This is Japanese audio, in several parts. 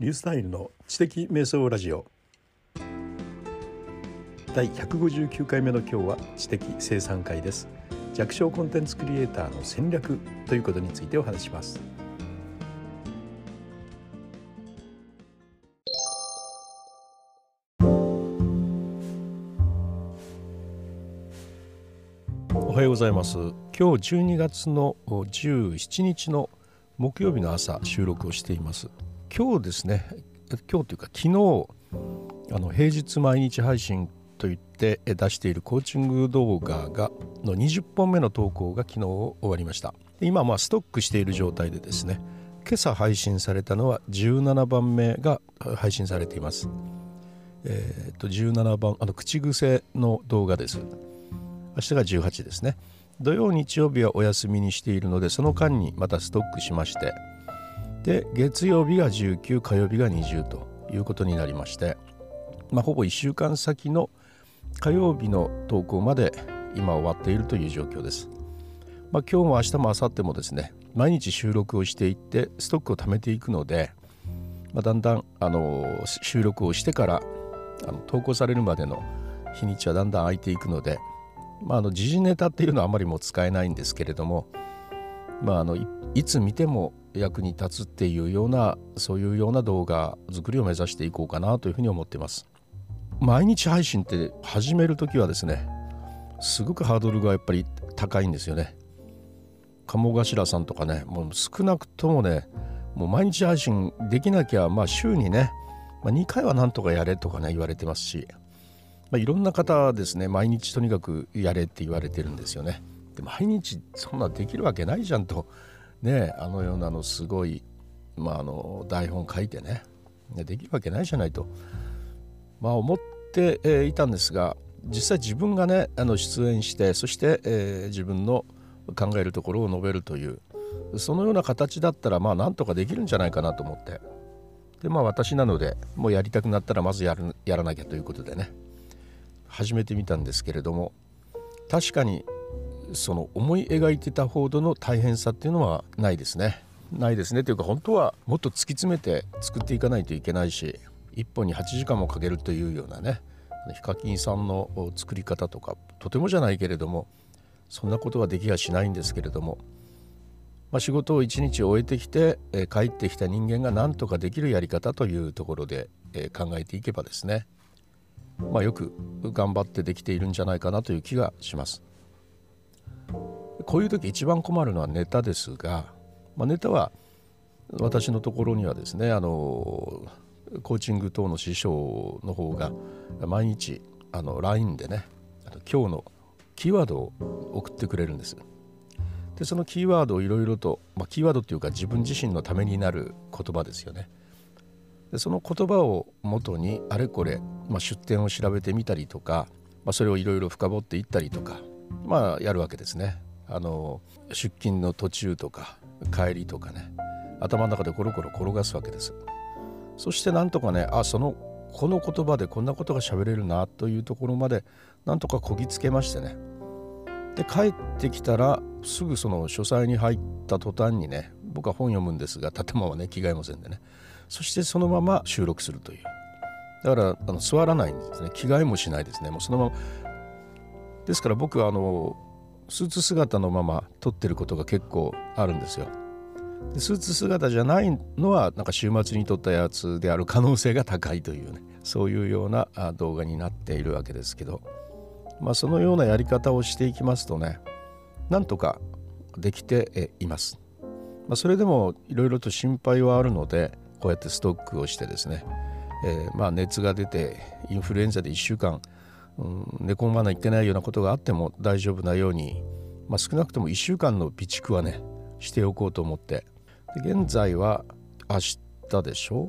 リュースタイルの知的瞑想ラジオ。第159回目の今日は知的生産会です。弱小コンテンツクリエイターの戦略ということについてお話します。おはようございます。今日12月の17日の木曜日の朝収録をしています。今日ですね今日というか昨日あの平日毎日配信といって出しているコーチング動画がの20本目の投稿が昨日終わりました。今まあストックしている状態でですね今朝配信されたのは17番目が配信されています。えー、っと17番あの口癖の動画です。明日が18ですね。土曜日曜日はお休みにしているのでその間にまたストックしましてで月曜日が19火曜日が20ということになりまして、まあ、ほぼ1週間先の火曜日の投稿まで今終わっているという状況です。まあ、今日も明日も明後日もですね毎日収録をしていってストックを貯めていくので、まあ、だんだんあの収録をしてからあの投稿されるまでの日にちはだんだん空いていくので、まあ、あの時事ネタっていうのはあまりも使えないんですけれども、まあ、あのいつ見ても役に立つっていうようなそういうような動画作りを目指していこうかなというふうに思っています。毎日配信って始める時はですねすごくハードルがやっぱり高いんですよね。鴨頭さんとかねもう少なくともねもう毎日配信できなきゃまあ週にね、まあ、2回はなんとかやれとかね言われてますし、まあ、いろんな方ですね毎日とにかくやれって言われてるんですよね。で毎日そんなできるわけないじゃんとねあのようなのすごい、まあ、あの台本書いてねできるわけないじゃないと、まあ、思っていたんですが実際自分がねあの出演してそして、えー、自分の考えるところを述べるというそのような形だったらまあなんとかできるんじゃないかなと思って。でまあ私なのでもうやりたくなったらまずやるやらなきゃということでね始めてみたんですけれども確かにその思い描いてたほどの大変さっていうのはないですね。ないですねというか本当はもっと突き詰めて作っていかないといけないし1本に8時間もかけるというようなねヒカキンさんの作り方とかとてもじゃないけれどもそんなことはできやしないんですけれども、まあ、仕事を一日終えてきて、え帰ってきた人間が何とかできるやり方というところで、え考えていけばですね、まあ、よく頑張ってできているんじゃないかなという気がします。こういう時一番困るのはネタですが、まあ、ネタは私のところにはですねあのコーチング等の師匠の方が毎日あの LINE でね今日のキーワードを送ってくれるんです。でそのキーワードをいろいろと、まあ、キーワードっていうか自分自身のためになる言葉ですよね。でその言葉をもとにあれこれ、まあ、出典を調べてみたりとか、まあ、それをいろいろ深掘っていったりとかまあやるわけですね。あの出勤の途中とか帰りとかね頭の中でコロコロ転がすわけです。そしてなんとかねあそのこの言葉でこんなことが喋れるなというところまでなんとかこぎつけましてね。で帰ってきたらすぐその書斎に入った途端にね僕は本読むんですが建物はね着替えませんでね。そしてそのまま収録するという。だからあの座らないんですね。着替えもしないですね。もうそのまま。ですから僕はあのスーツ姿のまま撮ってることが結構あるんですよ。でスーツ姿じゃないのはなんか週末に撮ったやつである可能性が高いというねそういうような動画になっているわけですけど、まあ、そのようなやり方をしていきますとねなんとかできています。まあ、それでもいろいろと心配はあるのでこうやってストックをしてですね、えー、まあ熱が出てインフルエンザで1週間うん、寝込まないといけないようなことがあっても大丈夫なように、まあ、少なくとも1週間の備蓄はねしておこうと思って。で現在は明日でしょ？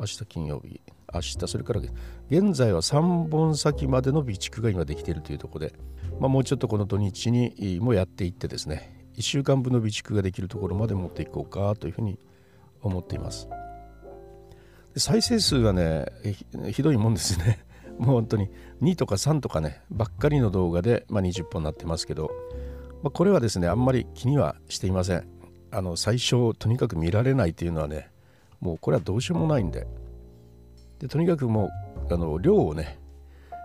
明日金曜日。明日それから現在は3本先までの備蓄が今できているというところで、まあ、もうちょっとこの土日にもやっていってですね1週間分の備蓄ができるところまで持っていこうかというふうに思っています。再生数がねひどいもんですね。もう本当に2とか3とかねばっかりの動画で、まあ、20本になってますけど、まあ、これはですねあんまり気にはしていません。あの最初とにかく見られないというのはねもうこれはどうしようもないんで。でとにかくもうあの量をね、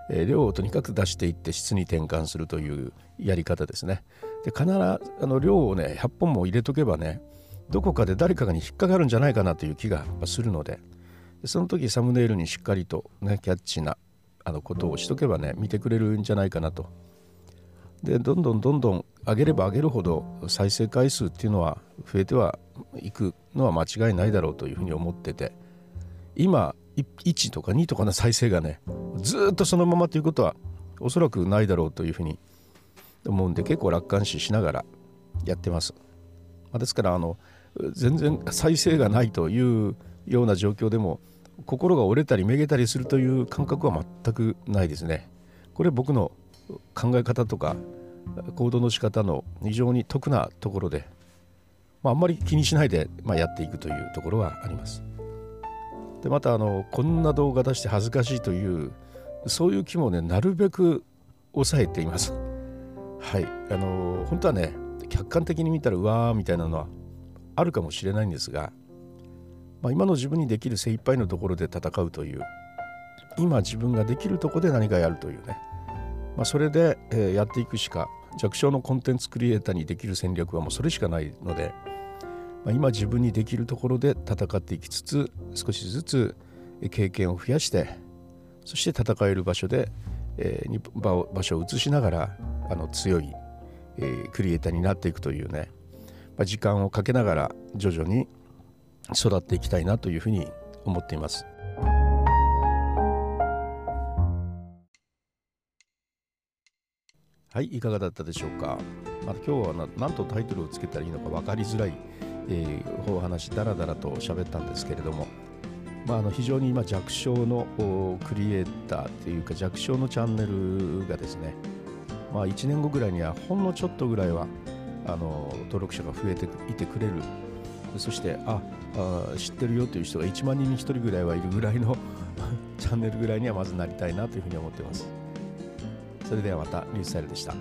えー、量をとにかく出していって質に転換するというやり方ですね。で必ずあの量をね100本も入れとけばねどこかで誰かに引っかかるんじゃないかなという気がするので。その時サムネイルにしっかりと、ね、キャッチなあのことをしとけばね見てくれるんじゃないかなとでどんどんどんどん上げれば上げるほど再生回数っていうのは増えてはいくのは間違いないだろうというふうに思ってて今1とか2とかの再生がねずっとそのままということはおそらくないだろうというふうに思うんで結構楽観視しながらやってます。ですからあの全然再生がないというような状況でも心が折れたりめげたりするという感覚は全くないですね。これ僕の考え方とか行動の仕方の非常に得なところで、まあ、あんまり気にしないで、まあ、やっていくというところはあります。でまたあのこんな動画出して恥ずかしいというそういう気もねなるべく抑えています。はいあの本当はね客観的に見たらうわーみたいなのはあるかもしれないんですが、まあ、今の自分にできる精一杯のところで戦うという今自分ができるところで何かやるというね、まあ、それで、え、やっていくしか弱小のコンテンツクリエイターにできる戦略はもうそれしかないので、まあ、今自分にできるところで戦っていきつつ少しずつ経験を増やしてそして戦える場所で、えー、場所を移しながらあの強いえー、クリエイターになっていくというね、まあ、時間をかけながら徐々に育っていきたいなというふうに思っています。はい、いかがだったでしょうか。まあ、今日は何とタイトルをつけたらいいのか分かりづらい、えー、お話だらだらと喋ったんですけれども、まあ、あの非常に今弱小のクリエイターというか弱小のチャンネルがですねまあ、1年後ぐらいにはほんのちょっとぐらいはあの登録者が増えていてくれるそしてああ知ってるよという人が1万人に1人ぐらいはいるぐらいの チャンネルぐらいにはまずなりたいなというふうに思っています。それではまたニュースタイルでした。